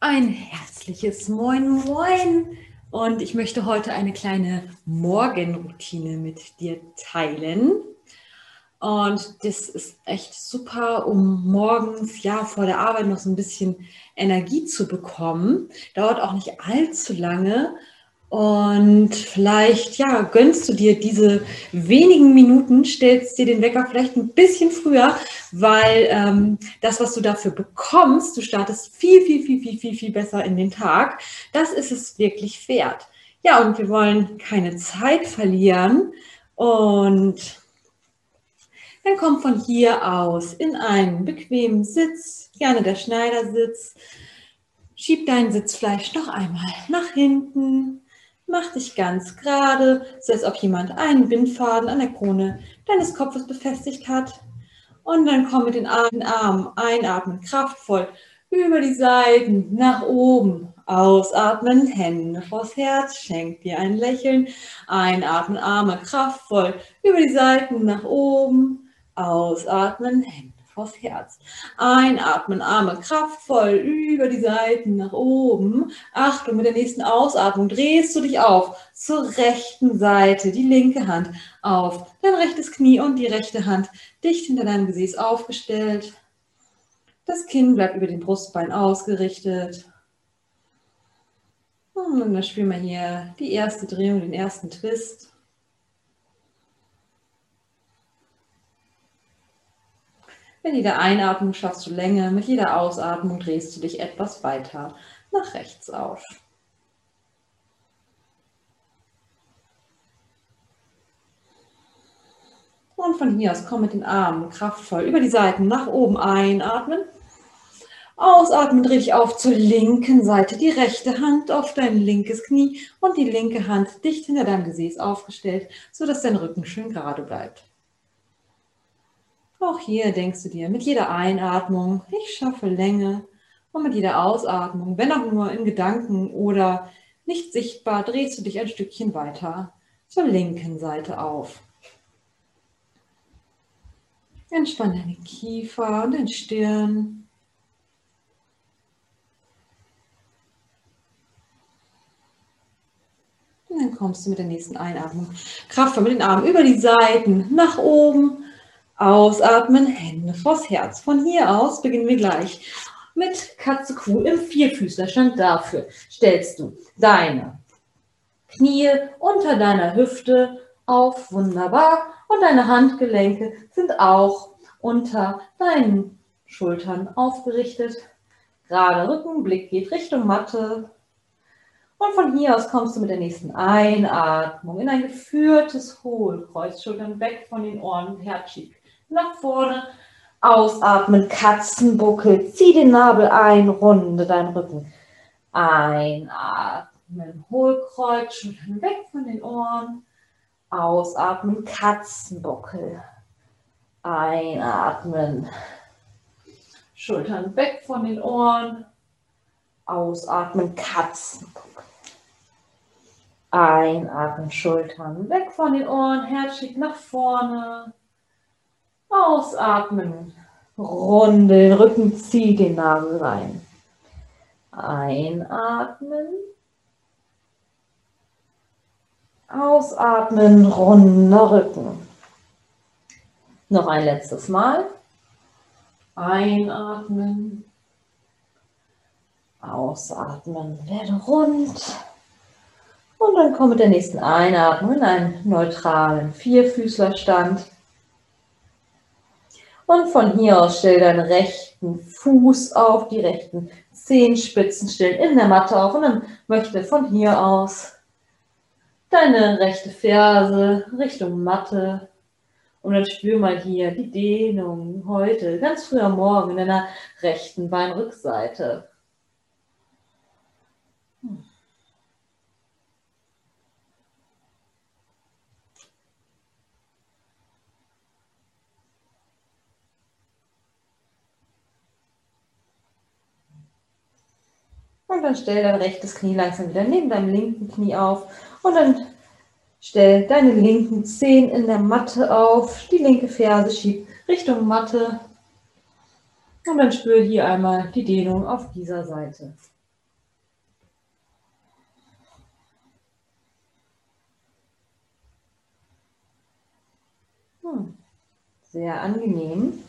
Ein herzliches Moin Moin und ich möchte heute eine kleine Morgenroutine mit dir teilen. Und das ist echt super, um morgens ja vor der Arbeit noch so ein bisschen Energie zu bekommen. Dauert auch nicht allzu lange und vielleicht, ja, gönnst du dir diese wenigen Minuten, stellst dir den Wecker vielleicht ein bisschen früher, weil ähm, das, was du dafür bekommst, du startest viel, viel, viel, viel, viel, viel besser in den Tag. Das ist es wirklich wert. Ja, und wir wollen keine Zeit verlieren. Und dann komm von hier aus in einen bequemen Sitz, gerne der Schneidersitz. Schieb dein Sitzfleisch noch einmal nach hinten Mach dich ganz gerade, so als ob jemand einen Bindfaden an der Krone deines Kopfes befestigt hat. Und dann komm mit den Armen einatmen, kraftvoll über die Seiten nach oben. Ausatmen, Hände vors Herz, schenk dir ein Lächeln. Einatmen, Arme kraftvoll über die Seiten nach oben. Ausatmen, Hände vors Herz. Einatmen, Arme kraftvoll über die Seiten nach oben. Achtung, mit der nächsten Ausatmung drehst du dich auf zur rechten Seite, die linke Hand auf dein rechtes Knie und die rechte Hand dicht hinter deinem Gesäß aufgestellt. Das Kinn bleibt über den Brustbein ausgerichtet. Und dann spüren wir hier die erste Drehung, den ersten Twist. Mit jeder Einatmung schaffst du Länge, mit jeder Ausatmung drehst du dich etwas weiter nach rechts auf. Und von hier aus komm mit den Armen kraftvoll über die Seiten nach oben einatmen. Ausatmen, dreh dich auf zur linken Seite, die rechte Hand auf dein linkes Knie und die linke Hand dicht hinter deinem Gesäß aufgestellt, sodass dein Rücken schön gerade bleibt. Auch hier denkst du dir mit jeder Einatmung, ich schaffe Länge. Und mit jeder Ausatmung, wenn auch nur in Gedanken oder nicht sichtbar, drehst du dich ein Stückchen weiter zur linken Seite auf. Entspann deine Kiefer und deine Stirn. Und dann kommst du mit der nächsten Einatmung kraftvoll mit den Armen über die Seiten nach oben Ausatmen, Hände vors Herz. Von hier aus beginnen wir gleich mit Katze Kuh im Vierfüßlerstand. Dafür stellst du deine Knie unter deiner Hüfte auf, wunderbar. Und deine Handgelenke sind auch unter deinen Schultern aufgerichtet. Gerade Rücken, Blick geht Richtung Matte. Und von hier aus kommst du mit der nächsten Einatmung in ein geführtes Hohlkreuz, Schultern weg von den Ohren, Herz schieb nach vorne. Ausatmen, Katzenbuckel, zieh den Nabel ein, runde deinen Rücken. Einatmen, Hohlkreuz, Schultern weg von den Ohren. Ausatmen, Katzenbuckel. Einatmen, Schultern weg von den Ohren. Ausatmen, Katzenbuckel. Einatmen, Schultern weg von den Ohren, Herz schickt nach vorne. Ausatmen. Runde den Rücken, zieh den Nabel rein. Einatmen. Ausatmen, runder Rücken. Noch ein letztes Mal. Einatmen. Ausatmen, werde rund. Und dann komm mit der nächsten Einatmung in einen neutralen Vierfüßlerstand. Und von hier aus stell deinen rechten Fuß auf, die rechten Zehenspitzen stellen in der Matte auf. Und dann möchte von hier aus deine rechte Ferse Richtung Matte. Und dann spür mal hier die Dehnung heute, ganz früh am Morgen in deiner rechten Beinrückseite. Und dann stell dein rechtes Knie langsam wieder neben deinem linken Knie auf. Und dann stell deine linken Zehen in der Matte auf. Die linke Ferse schiebt Richtung Matte. Und dann spür hier einmal die Dehnung auf dieser Seite. Hm. Sehr angenehm.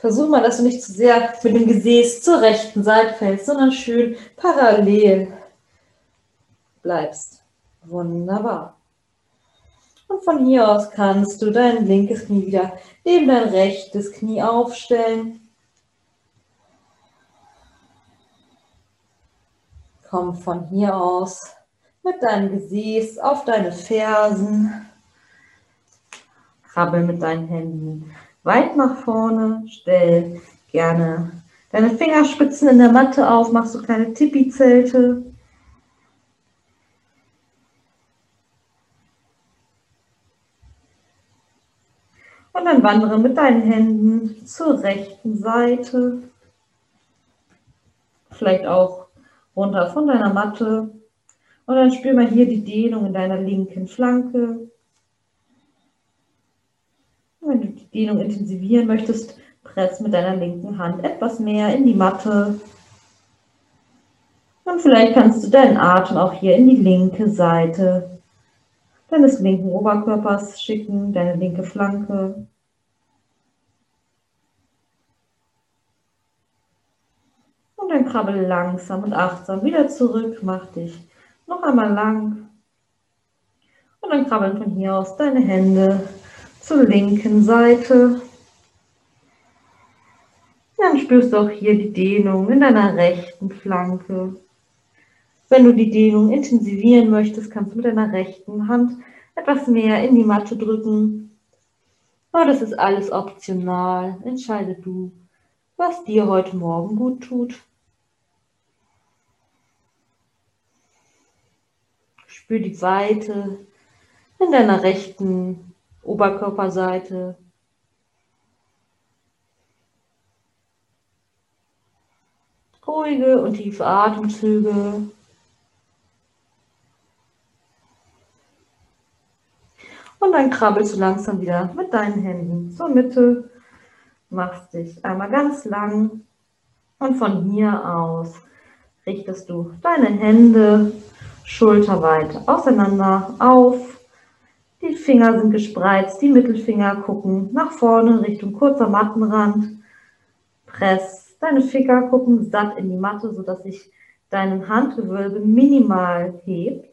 Versuch mal, dass du nicht zu sehr mit dem Gesäß zur rechten Seite fällst, sondern schön parallel bleibst. Wunderbar. Und von hier aus kannst du dein linkes Knie wieder neben dein rechtes Knie aufstellen. Komm von hier aus mit deinem Gesäß auf deine Fersen. Krabbel mit deinen Händen weit nach vorne. Stell gerne deine Fingerspitzen in der Matte auf. Mach so kleine Tipi-Zelte. Und dann wandere mit deinen Händen zur rechten Seite. Vielleicht auch runter von deiner Matte. Und dann spür mal hier die Dehnung in deiner linken Flanke. Wenn du die Dehnung intensivieren möchtest, press mit deiner linken Hand etwas mehr in die Matte. Und vielleicht kannst du deinen Atem auch hier in die linke Seite deines linken Oberkörpers schicken, deine linke Flanke. Und dann krabbel langsam und achtsam wieder zurück, mach dich noch einmal lang. Und dann krabbeln von hier aus deine Hände zur linken Seite. Dann spürst du auch hier die Dehnung in deiner rechten Flanke. Wenn du die Dehnung intensivieren möchtest, kannst du mit deiner rechten Hand etwas mehr in die Matte drücken. Aber das ist alles optional. Entscheide du, was dir heute Morgen gut tut. Spür die Weite in deiner rechten Oberkörperseite. Ruhige und tiefe Atemzüge. Und dann krabbelst du langsam wieder mit deinen Händen zur Mitte, machst dich einmal ganz lang und von hier aus richtest du deine Hände schulterweit auseinander auf die Finger sind gespreizt, die Mittelfinger gucken nach vorne Richtung kurzer Mattenrand. Press deine Finger gucken satt in die Matte, sodass sich dein Handgewölbe minimal hebt.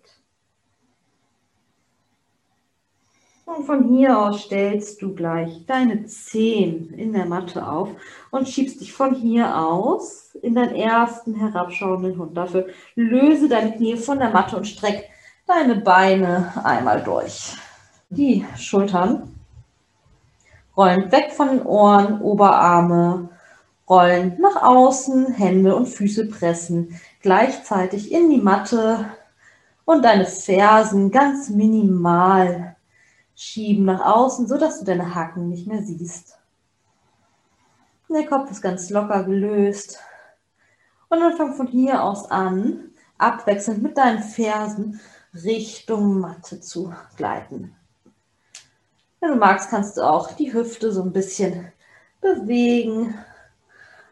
Und von hier aus stellst du gleich deine Zehen in der Matte auf und schiebst dich von hier aus in deinen ersten herabschauenden Hund. Dafür löse deine Knie von der Matte und streck deine Beine einmal durch die Schultern, rollen weg von den Ohren, Oberarme, rollen nach außen, Hände und Füße pressen gleichzeitig in die Matte und deine Fersen ganz minimal schieben nach außen, sodass du deine Hacken nicht mehr siehst. Der Kopf ist ganz locker gelöst. Und dann fang von hier aus an, abwechselnd mit deinen Fersen Richtung Matte zu gleiten. Wenn du magst, kannst du auch die Hüfte so ein bisschen bewegen.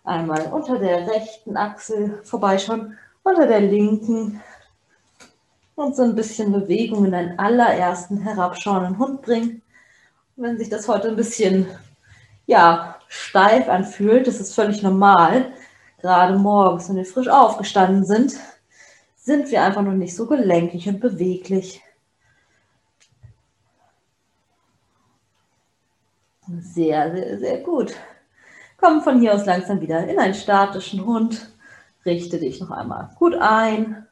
Einmal unter der rechten Achsel vorbeischauen, unter der linken. Und so ein bisschen Bewegung in deinen allerersten herabschauenden Hund bringen. Und wenn sich das heute ein bisschen, ja, steif anfühlt, das ist völlig normal. Gerade morgens, wenn wir frisch aufgestanden sind, sind wir einfach noch nicht so gelenkig und beweglich. Sehr, sehr, sehr gut. Komm von hier aus langsam wieder in einen statischen Hund. Richte dich noch einmal gut ein.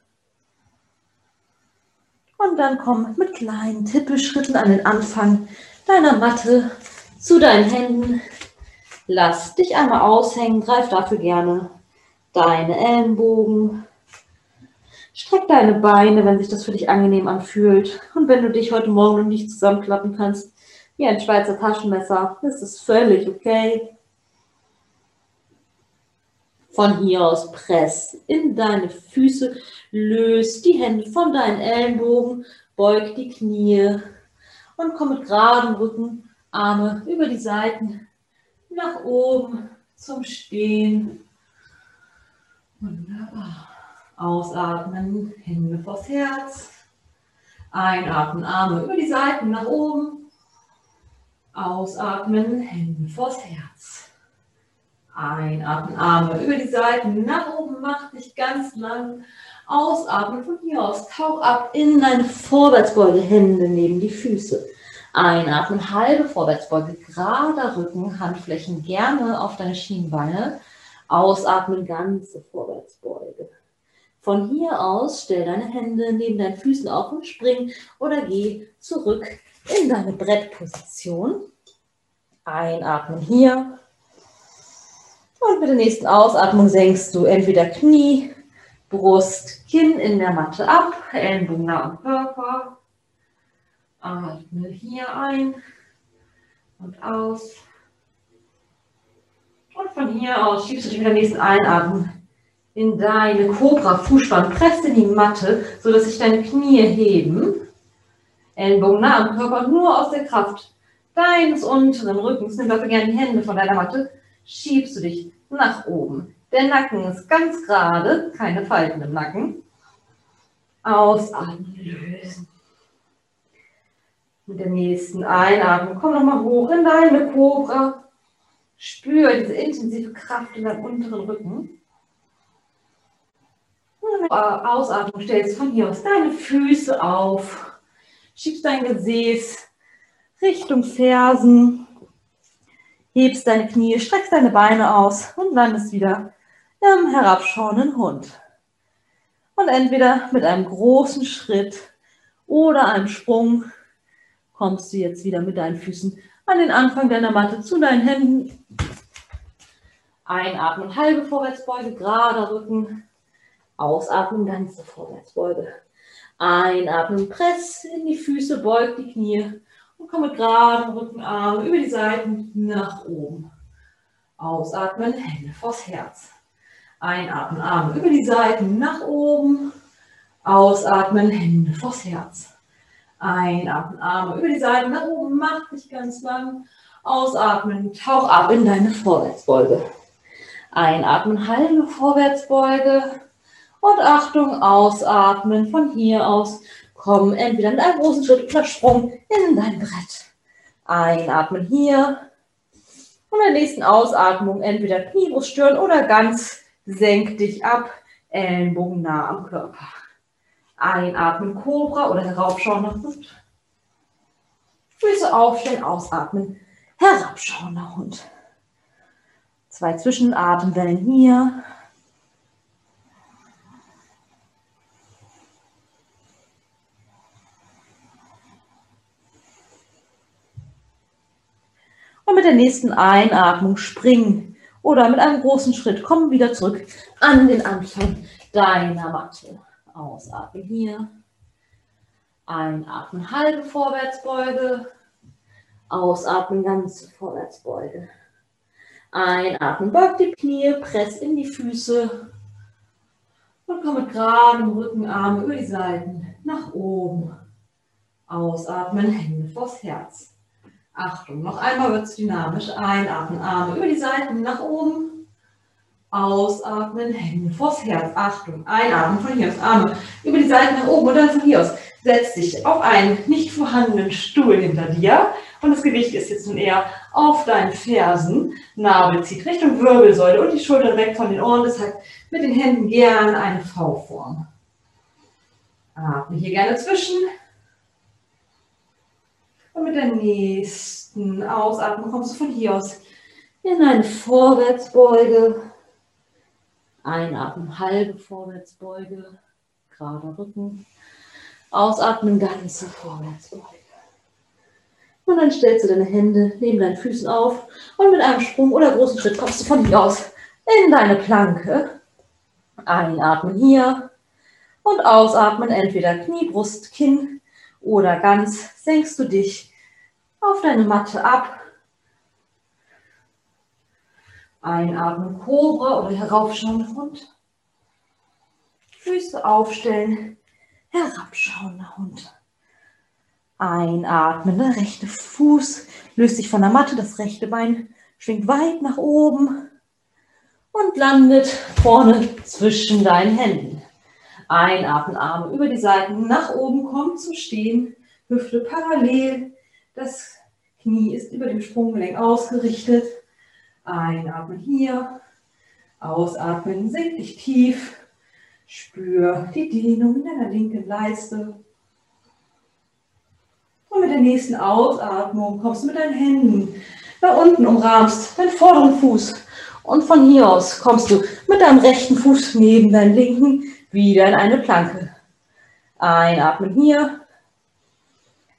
Und dann komm mit kleinen Tippelschritten an den Anfang deiner Matte zu deinen Händen. Lass dich einmal aushängen, greif dafür gerne deine Ellenbogen. Streck deine Beine, wenn sich das für dich angenehm anfühlt. Und wenn du dich heute Morgen noch nicht zusammenklappen kannst, wie ein Schweizer Taschenmesser. Das ist völlig okay. Von hier aus press in deine Füße, löst die Hände von deinen Ellenbogen, beug die Knie und komm mit geradem Rücken, Arme über die Seiten nach oben zum Stehen. Wunderbar. Ausatmen, Hände vors Herz. Einatmen, Arme über die Seiten nach oben. Ausatmen, Hände vors Herz. Einatmen, Arme über die Seiten, nach oben, mach dich ganz lang. Ausatmen von hier aus, tauch ab in deine Vorwärtsbeuge, Hände neben die Füße. Einatmen, halbe Vorwärtsbeuge, gerader Rücken, Handflächen gerne auf deine Schienbeine. Ausatmen, ganze Vorwärtsbeuge. Von hier aus stell deine Hände neben deinen Füßen auf und spring oder geh zurück in deine Brettposition. Einatmen hier. Und mit der nächsten Ausatmung senkst du entweder Knie, Brust, Kinn in der Matte ab, Ellenbogen nah am Körper. Atme hier ein und aus. Und von hier aus schiebst du dich mit der nächsten Einatmung in deine Cobra Fußspann. Presst in die Matte, sodass sich deine Knie heben. Ellenbogen nah am Körper, nur aus der Kraft deines unteren Rückens. Nimm dafür gerne die Hände von deiner Matte. Schiebst du dich nach oben. Der Nacken ist ganz gerade, keine Falten im Nacken. Ausatmen, lösen. Mit der nächsten Einatmung komm nochmal hoch in deine Cobra. Spür diese intensive Kraft in deinem unteren Rücken. Ausatmung stellst von hier aus deine Füße auf. Schiebst dein Gesäß Richtung Fersen. Hebst deine Knie, streckst deine Beine aus und landest wieder im herabschauenden Hund. Und entweder mit einem großen Schritt oder einem Sprung kommst du jetzt wieder mit deinen Füßen an den Anfang deiner Matte zu deinen Händen. Einatmen, halbe Vorwärtsbeuge, gerader Rücken. Ausatmen, ganze Vorwärtsbeuge. Einatmen, press in die Füße, beug die Knie und komm mit geradem Rücken, Arme über die Seiten nach oben. Ausatmen, Hände vors Herz. Einatmen, Arme über die Seiten nach oben. Ausatmen, Hände vors Herz. Einatmen, Arme über die Seiten nach oben, mach dich ganz lang. Ausatmen, tauch ab in deine Vorwärtsbeuge. Einatmen, halbe Vorwärtsbeuge. Und Achtung, ausatmen. Von hier aus komm entweder mit einem großen Schritt oder Sprung in dein Brett. Einatmen hier. Und in der nächsten Ausatmung entweder Kniebrust stören oder ganz senk dich ab. Ellenbogen nah am Körper. Einatmen, Cobra oder heraufschauen nach Hund. Füße aufstellen, ausatmen, herabschauender Hund. Zwei Zwischenatemwellen hier. Und mit der nächsten Einatmung springen oder mit einem großen Schritt kommen wieder zurück an den Anfang deiner Matte. Ausatmen hier. Einatmen, halbe Vorwärtsbeuge. Ausatmen, ganze Vorwärtsbeuge. Einatmen, beug die Knie, press in die Füße. Und komm mit geradem Rücken, Arme über die Seiten nach oben. Ausatmen, Hände vors Herz. Achtung, noch einmal wird es dynamisch. Einatmen, Arme über die Seiten nach oben. Ausatmen, Hände vors Herz. Achtung, einatmen von hier aus, Arme über die Seiten nach oben und dann von hier aus. Setz dich auf einen nicht vorhandenen Stuhl hinter dir und das Gewicht ist jetzt nun eher auf deinen Fersen. Nabel zieht Richtung Wirbelsäule und die Schultern weg von den Ohren. Deshalb mit den Händen gern eine V-Form. Atme hier gerne zwischen. Und mit der nächsten Ausatmung kommst du von hier aus in eine Vorwärtsbeuge. Einatmen, halbe Vorwärtsbeuge, gerader Rücken. Ausatmen, ganze Vorwärtsbeuge. Und dann stellst du deine Hände neben deinen Füßen auf und mit einem Sprung oder großen Schritt kommst du von hier aus in deine Planke. Einatmen hier und ausatmen, entweder Knie, Brust, Kinn oder ganz senkst du dich auf deine Matte ab Einatmen, Kobra oder heraufschauender Hund. Füße aufstellen, herabschauender Hund. Einatmen, der rechte Fuß löst sich von der Matte, das rechte Bein schwingt weit nach oben und landet vorne zwischen deinen Händen. Einatmen, Arme über die Seiten nach oben kommen zum Stehen, Hüfte parallel, das Knie ist über dem Sprunggelenk ausgerichtet. Einatmen hier. Ausatmen, senk dich tief. Spür die Dehnung in deiner linken Leiste. Und mit der nächsten Ausatmung kommst du mit deinen Händen nach unten, umrahmst deinen vorderen Fuß. Und von hier aus kommst du mit deinem rechten Fuß neben deinen linken wieder in eine Planke. Einatmen hier.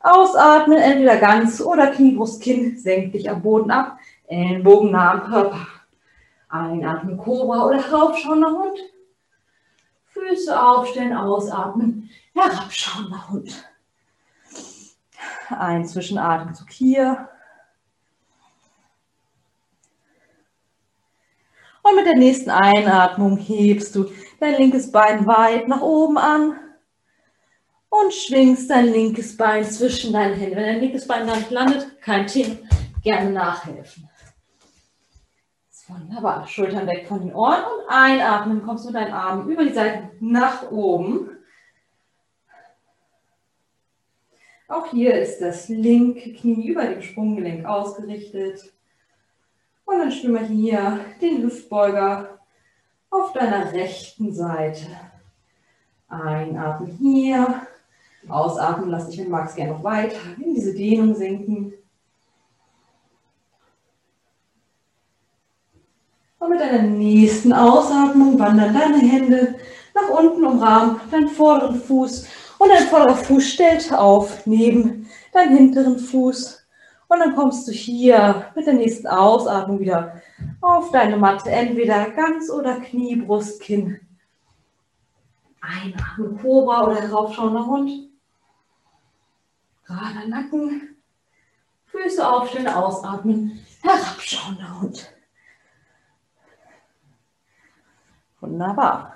Ausatmen, entweder ganz oder Kniebrust, Kinn, senk dich am Boden ab. Ellenbogen nah am Körper. Einatmen, Cobra oder raufschauender Hund. Füße aufstellen, ausatmen, herabschauender Hund. Ein Zwischenatemzug hier. Und mit der nächsten Einatmung hebst du dein linkes Bein weit nach oben an und schwingst dein linkes Bein zwischen deinen Händen. Wenn dein linkes Bein dann landet, kein Thema, gerne nachhelfen. Wunderbar. Schultern weg von den Ohren und einatmen. Kommst du mit deinen Armen über die Seiten nach oben. Auch hier ist das linke Knie über dem Sprunggelenk ausgerichtet. Und dann spüren wir hier den Hüftbeuger auf deiner rechten Seite. Einatmen hier. Ausatmen, lass dich, wenn du magst, gerne noch weiter in diese Dehnung sinken. Und mit deiner nächsten Ausatmung wandern deine Hände nach unten, umrahmen deinen vorderen Fuß. Und dein vorderer Fuß stellt auf neben deinen hinteren Fuß. Und dann kommst du hier mit der nächsten Ausatmung wieder auf deine Matte, entweder ganz oder Knie, Brust, Kinn. Einatmen, Cobra oder heraufschauender Hund. Gerader Nacken. Füße aufstellen, ausatmen, herabschauender Hund. Wunderbar.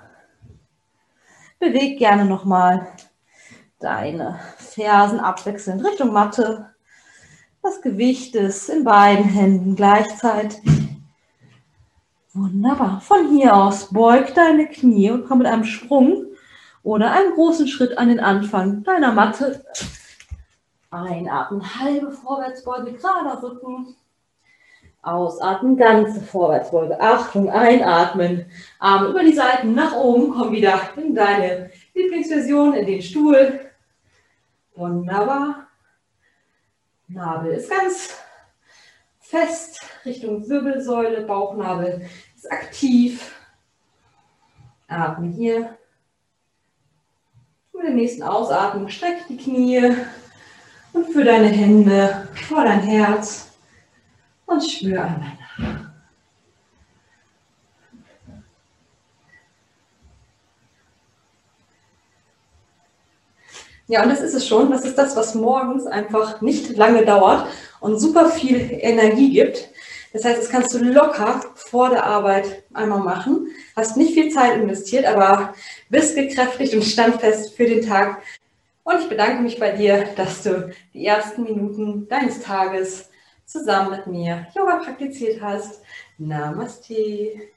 Beweg gerne nochmal deine Fersen abwechselnd Richtung Matte. Das Gewicht ist in beiden Händen gleichzeitig. Wunderbar. Von hier aus beug deine Knie und komm mit einem Sprung oder einem großen Schritt an den Anfang deiner Matte. Einatmen, halbe Vorwärtsbeuge, gerader Rücken. Ausatmen, ganze Vorwärtsbeuge. Achtung, einatmen. Arme über die Seiten nach oben. Komm wieder in deine Lieblingsversion, in den Stuhl. Wunderbar. Nabel ist ganz fest Richtung Wirbelsäule. Bauchnabel ist aktiv. Atme hier. Mit der nächsten Ausatmung streck die Knie und für deine Hände vor dein Herz und spür einmal nach. Ja, und das ist es schon. Das ist das, was morgens einfach nicht lange dauert und super viel Energie gibt. Das heißt, das kannst du locker vor der Arbeit einmal machen. Hast nicht viel Zeit investiert, aber bist gekräftigt und standfest für den Tag. Und ich bedanke mich bei dir, dass du die ersten Minuten deines Tages zusammen mit mir Yoga praktiziert hast. Namaste.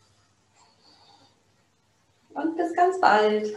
Und bis ganz bald.